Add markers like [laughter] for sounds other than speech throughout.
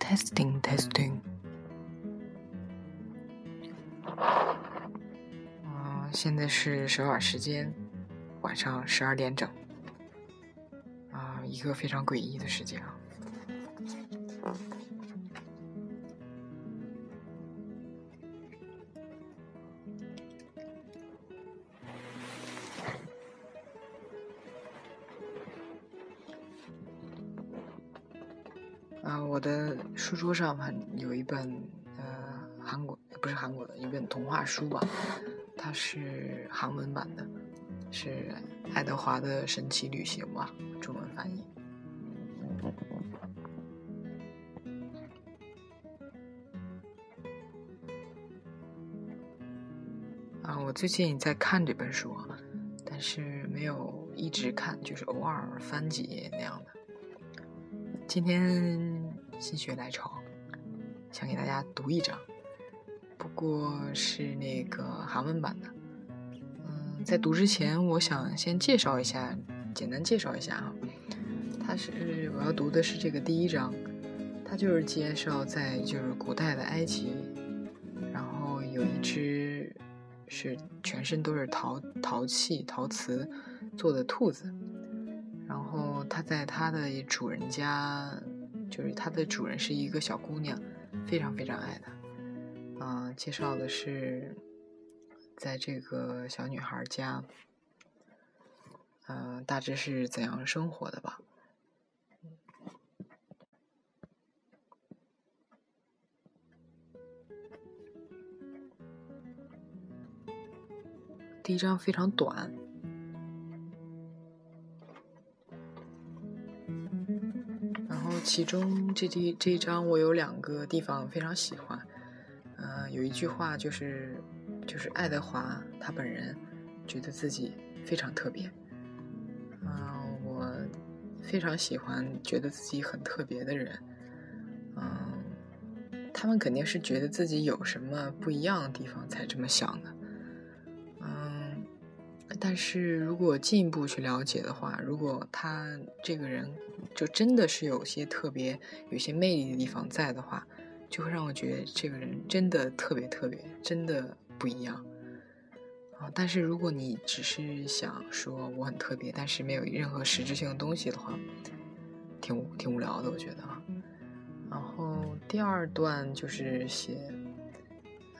Testing, testing。嗯，现在是首尔时间晚上十二点整。啊，一个非常诡异的时间啊。啊，我的书桌上还有一本呃韩国不是韩国的一本童话书吧，它是韩文版的，是爱德华的神奇旅行吧，中文翻译。啊，我最近在看这本书，但是没有一直看，就是偶尔翻几页那样的。今天心血来潮，想给大家读一章，不过是那个韩文版的。嗯，在读之前，我想先介绍一下，简单介绍一下啊。它是我要读的是这个第一章，它就是介绍在就是古代的埃及，然后有一只是全身都是陶陶器陶瓷做的兔子。然后他在他的主人家，就是它的主人是一个小姑娘，非常非常爱他。啊，介绍的是在这个小女孩家，嗯，大致是怎样生活的吧。第一章非常短。其中这第这一章我有两个地方非常喜欢，嗯，有一句话就是就是爱德华他本人觉得自己非常特别，嗯，我非常喜欢觉得自己很特别的人，嗯，他们肯定是觉得自己有什么不一样的地方才这么想的，但是如果进一步去了解的话，如果他这个人。就真的是有些特别、有些魅力的地方在的话，就会让我觉得这个人真的特别特别，真的不一样啊！但是如果你只是想说我很特别，但是没有任何实质性的东西的话，挺挺无聊的，我觉得啊。然后第二段就是写，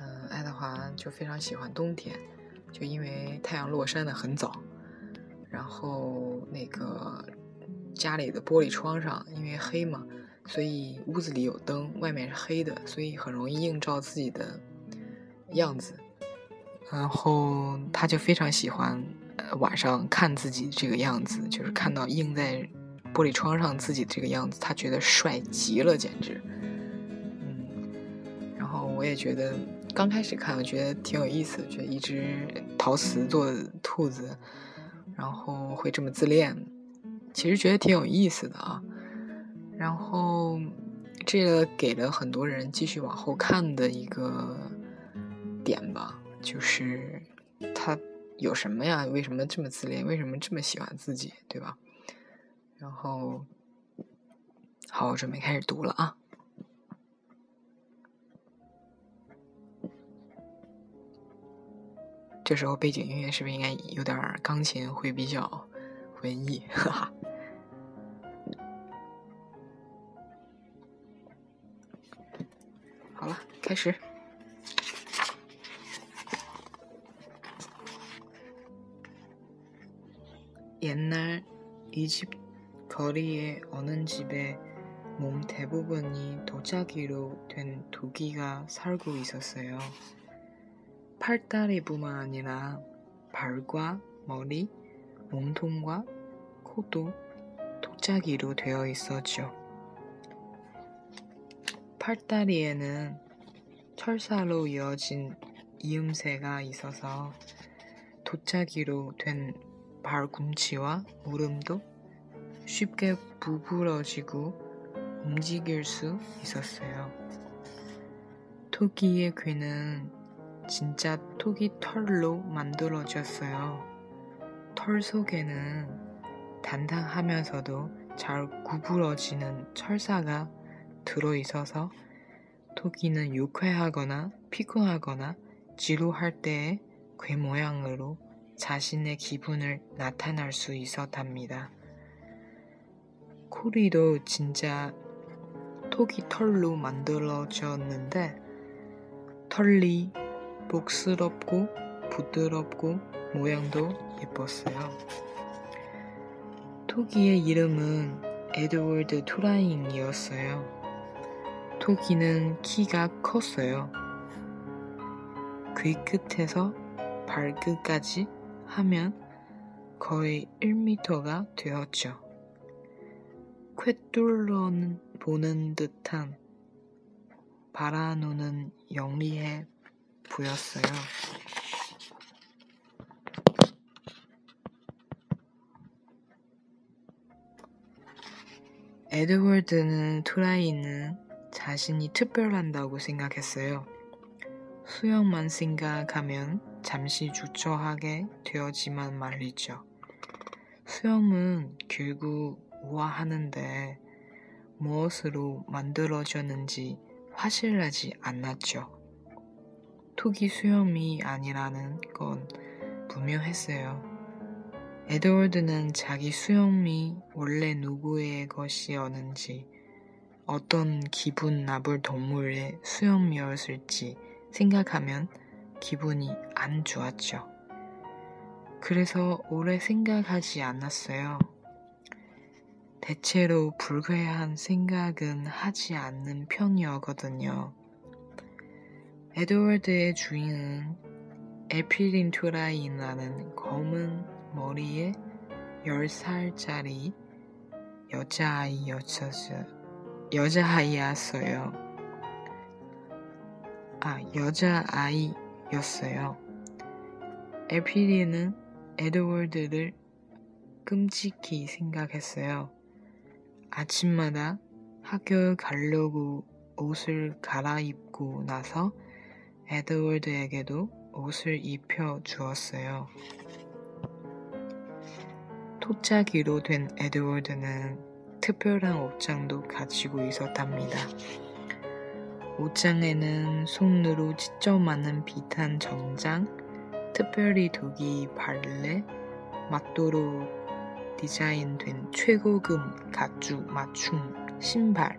嗯，爱德华就非常喜欢冬天，就因为太阳落山的很早，然后那个。家里的玻璃窗上，因为黑嘛，所以屋子里有灯，外面是黑的，所以很容易映照自己的样子。然后他就非常喜欢晚上看自己这个样子，就是看到映在玻璃窗上自己这个样子，他觉得帅极了，简直。嗯，然后我也觉得刚开始看，我觉得挺有意思的，觉得一只陶瓷做的兔子，然后会这么自恋。其实觉得挺有意思的啊，然后这个给了很多人继续往后看的一个点吧，就是他有什么呀？为什么这么自恋？为什么这么喜欢自己？对吧？然后，好，我准备开始读了啊。这时候背景音乐是不是应该有点钢琴会比较文艺？哈哈。好了，开始。옛날이집거리에어느집에몸대부분이도자기로된도기가살고있었어요 팔다리뿐만 아니라 발과 머리 몸통과 코도 도자기로 되어 있었죠 팔다리에는 철사로 이어진 이음새가 있어서 도자기로 된 발꿈치와 무릎도 쉽게 부풀어지고 움직일 수 있었어요. 토끼의 귀는 진짜 토끼 털로 만들어졌어요. 털 속에는 단단하면서도 잘 구부러지는 철사가 들어있어서 토끼는 유쾌하거나 피곤하거나 지루할 때의 괴 모양으로 자신의 기분을 나타낼 수 있었답니다. 코리도 진짜 토끼 털로 만들어졌는데 털이 복스럽고 부드럽고 모양도 예뻤어요. 토끼의 이름은 에드워드 투라인이었어요. 토끼는 키가 컸어요. 귀 끝에서 발끝까지 하면 거의 1미터가 되었죠. 쾌뚫러 보는 듯한 바라노는 영리해 보였어요. 에드워드는 트라이는 자신이 특별한다고 생각했어요. 수영만 생각하면 잠시 주저하게 되었지만 말이죠. 수영은 결국 우아하는데 무엇으로 만들어졌는지 확실하지 않았죠. 토기 수염이 아니라는 건 분명했어요. 에드워드는 자기 수염이 원래 누구의 것이었는지, 어떤 기분 나쁠 동물의 수염이었을지 생각하면 기분이 안 좋았죠. 그래서 오래 생각하지 않았어요. 대체로 불쾌한 생각은 하지 않는 편이었거든요. 에드워드의 주인은 에피린투라이라는 검은 머리에 10살짜리 여자아이였어요. 아, 여자아이였어요. 에피리는 에드워드를 끔찍히 생각했어요. 아침마다 학교에 가려고 옷을 갈아입고 나서 에드워드에게도 옷을 입혀 주었어요. 토착이로 된 에드워드는 특별한 옷장도 가지고 있었답니다. 옷장에는 손으로 직접 만든 비탄 정장, 특별히 독이 발레, 맞도록 디자인된 최고급 가죽 맞춤 신발,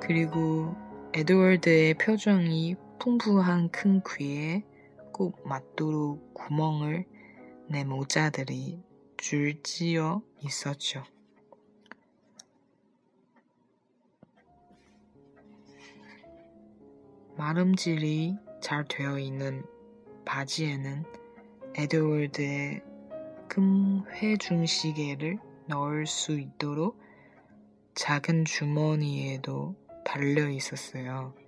그리고 에드워드의 표정이 풍부한 큰 귀에 꼭 맞도록 구멍을 내 모자들이 줄지어 있었죠. 마름질이 잘 되어 있는 바지에는 에드워드의 금 회중시계를 넣을 수 있도록 작은 주머니에도 달려 있었어요.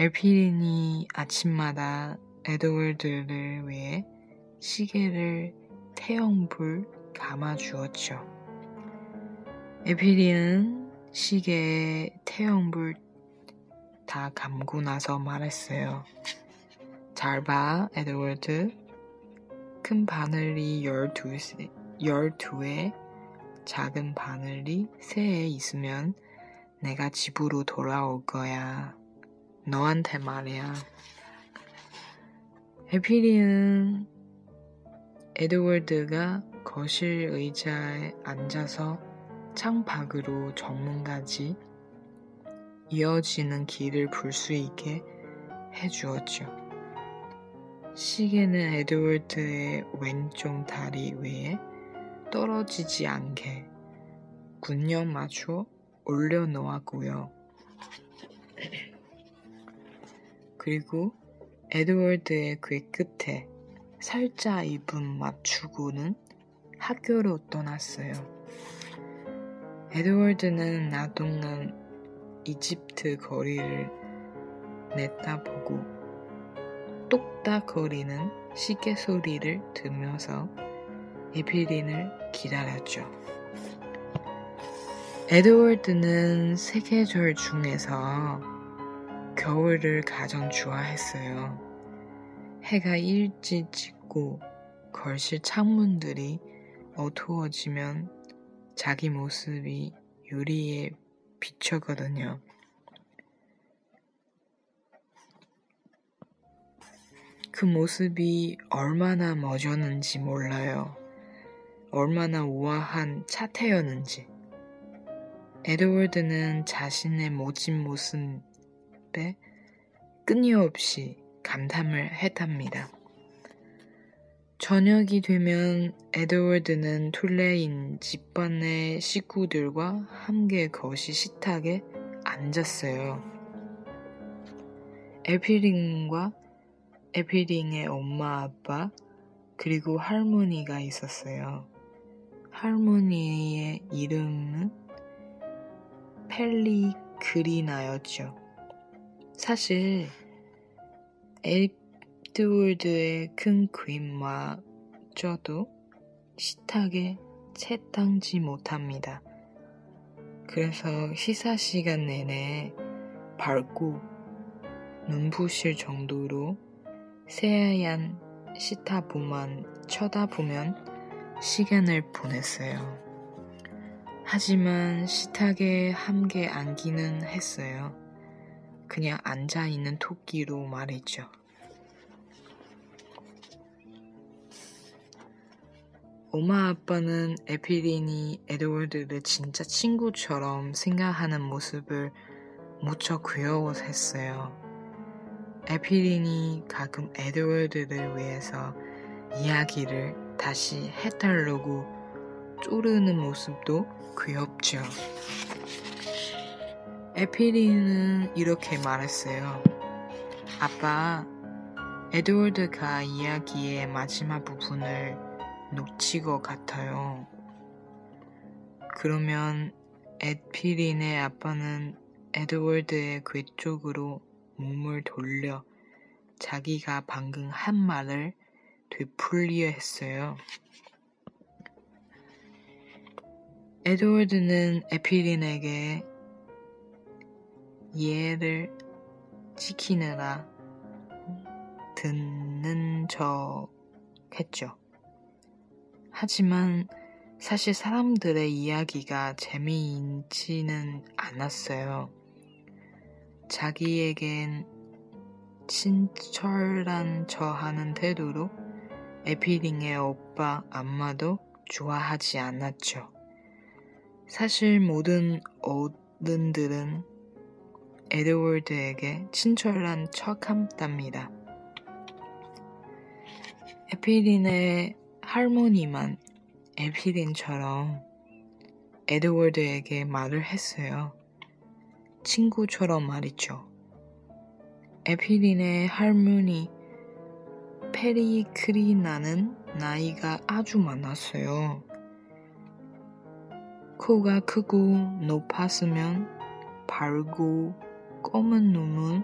엘피린이 아침마다 에드워드를 위해 시계를 태형불 감아 주었죠. 에피린은 시계에 태형불 다 감고 나서 말했어요. 잘 봐, 에드워드. 큰 바늘이 12세, 12에 작은 바늘이 3에 있으면 내가 집으로 돌아올 거야. 너한테 말이야. 해피리는 에드워드가 거실 의자에 앉아서 창밖으로 전문가지 이어지는 길을 볼 수 있게 해주었죠. 시계는 에드워드의 왼쪽 다리 위에 떨어지지 않게 균형 맞춰 올려놓았고요. 그리고 에드워드의 귀 끝에 살짝 입은 맞추고는 학교로 떠났어요. 에드워드는 나동안 이집트 거리를 내다보고 똑딱거리는 시계 소리를 들으면서 에피린을 기다렸죠. 에드워드는 세 계절 중에서 겨울을 가장 좋아했어요. 해가 일찍 짓고 거실 창문들이 어두워지면 자기 모습이 유리에 비춰거든요. 그 모습이 얼마나 멋졌는지 몰라요. 얼마나 우아한 차태였는지. 에드워드는 자신의 멋진 모습 에 끊임없이 감탄을 했답니다. 저녁이 되면 에드워드는 툴레인 집안의 식구들과 함께 거실 식탁에 앉았어요. 애빌린과 애빌린의 엄마 아빠 그리고 할머니가 있었어요. 할머니의 이름은 펠레그리나였죠. 사실 에드워드의 큰 그림마저도 식탁에 채당지 못합니다. 그래서 시사 시간 내내 밝고 눈부실 정도로 새하얀 시타보만 쳐다보면 시간을 보냈어요. 하지만 식탁에 함께 앉기는 했어요. 그냥 앉아있는 토끼로 말이죠. 엄마 아빠는 에피린이 에드워드를 진짜 친구처럼 생각하는 모습을 무척 귀여워했어요. 에피린이 가끔 에드워드를 위해서 이야기를 다시 해달라고 쪼르는 모습도 귀엽죠. 에피린은 이렇게 말했어요. 아빠, 에드워드가 이야기의 마지막 부분을 놓친 것 같아요. 그러면 에피린의 아빠는 에드워드의 귀 쪽으로 몸을 돌려 자기가 방금 한 말을 되풀이어 했어요. 에드워드는 에피린에게 이해를 지키느라 듣는 척 했죠. 하지만 사실 사람들의 이야기가 재미있지는 않았어요. 자기에겐 친절한 저 하는 태도로 에피링의 오빠 안마도 좋아하지 않았죠. 사실 모든 어른들은 에드워드에게 친절한 척한답니다. 에피린의 할머니만 에피린처럼 에드워드에게 말을 했어요. 친구처럼 말이죠. 에피린의 할머니 페리크리나는 나이가 아주 많았어요. 코가 크고 높았으면 밝고 검은 눈은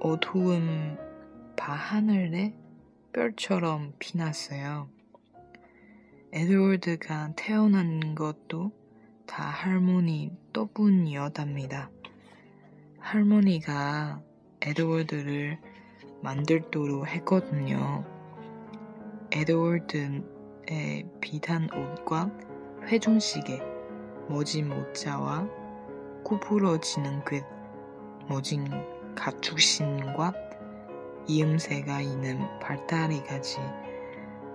어두운 밤하늘에 별처럼 피났어요. 에드워드가 태어난 것도 다 할머니 덕분이었답니다. 할머니가 에드워드를 만들도록 했거든요. 에드워드의 비단 옷과 회중시계, 모진 모자와 구부러지는 그 모진 가축신과 이음새가 있는 발다리까지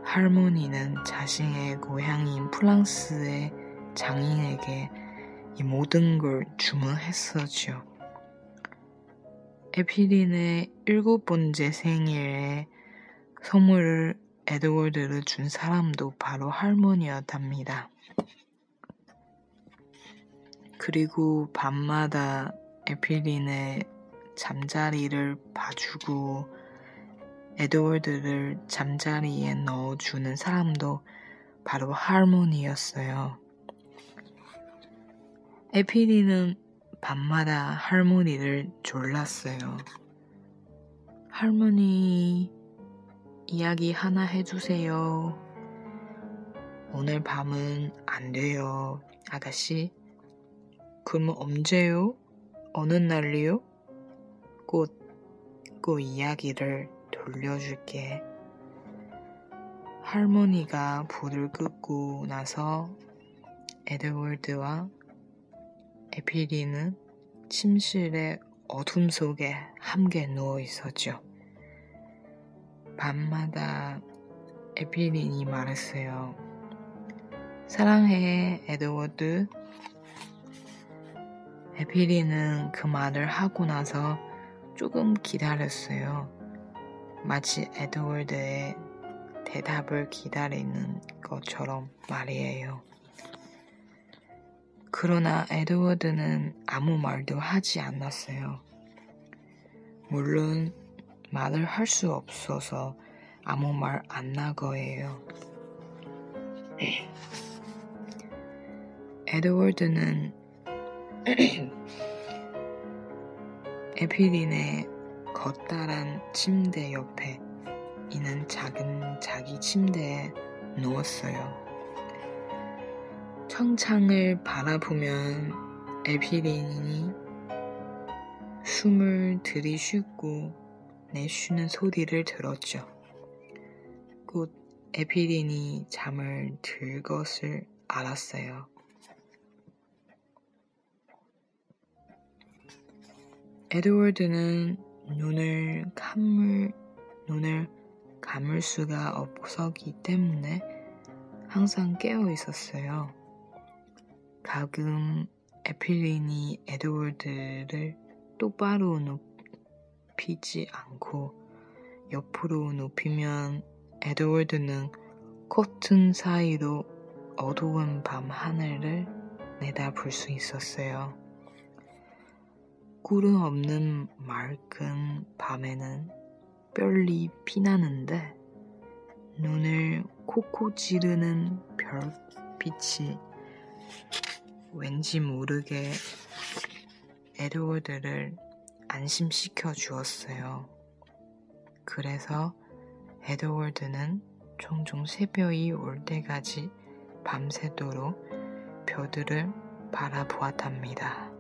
할머니는 자신의 고향인 프랑스의 장인에게 이 모든 걸 주문했었죠. 에피린의 일곱 번째 생일에 선물을 에드워드를 준 사람도 바로 할머니였답니다. 그리고 밤마다 에피린의 잠자리를 봐주고 에드워드를 잠자리에 넣어주는 사람도 바로 할머니였어요. 에피린은 밤마다 할머니를 졸랐어요. 할머니, 이야기 하나 해주세요. 오늘 밤은 안 돼요. 아가씨, 그럼 언제요? 어느 날이요? 곧, 그 이야기를 돌려줄게. 할머니가 불을 끄고 나서 에드월드와 에피리는 침실의 어둠 속에 함께 누워 있었죠. 밤마다 에피린이 말했어요. 사랑해, 에드워드. 에피린은 그 말을 하고 나서 조금 기다렸어요. 마치 에드워드의 대답을 기다리는 것처럼 말이에요. 그러나 에드워드는 아무 말도 하지 않았어요. 물론 말을 할 수 없어서 아무 말 안 나거예요. [clears throat] 에드워드는 [clears throat] 에피린의 겉다란 침대 옆에 있는 작은 자기 침대에 누웠어요. 청창을 바라보면 에피린이 숨을 들이쉬고 내쉬는 소리를 들었죠. 곧 에피린이 잠을 들 것을 알았어요. 에드워드는 눈을 감을 눈을 감을 수가 없었기 때문에 항상 깨어 있었어요. 가끔 에필린이 에드워드를 똑바로 눕히지 않고 옆으로 눕히면 에드워드는 커튼 사이로 어두운 밤 하늘을 내다볼 수 있었어요. 꿀은 없는 맑은 밤에는 별이 피나는데 눈을 콕콕 찌르는 별빛이 왠지 모르게 에드워드를 안심시켜 주었어요. 그래서 에드워드는 종종 새벽이 올 때까지 밤새도록 별들을 바라보았답니다.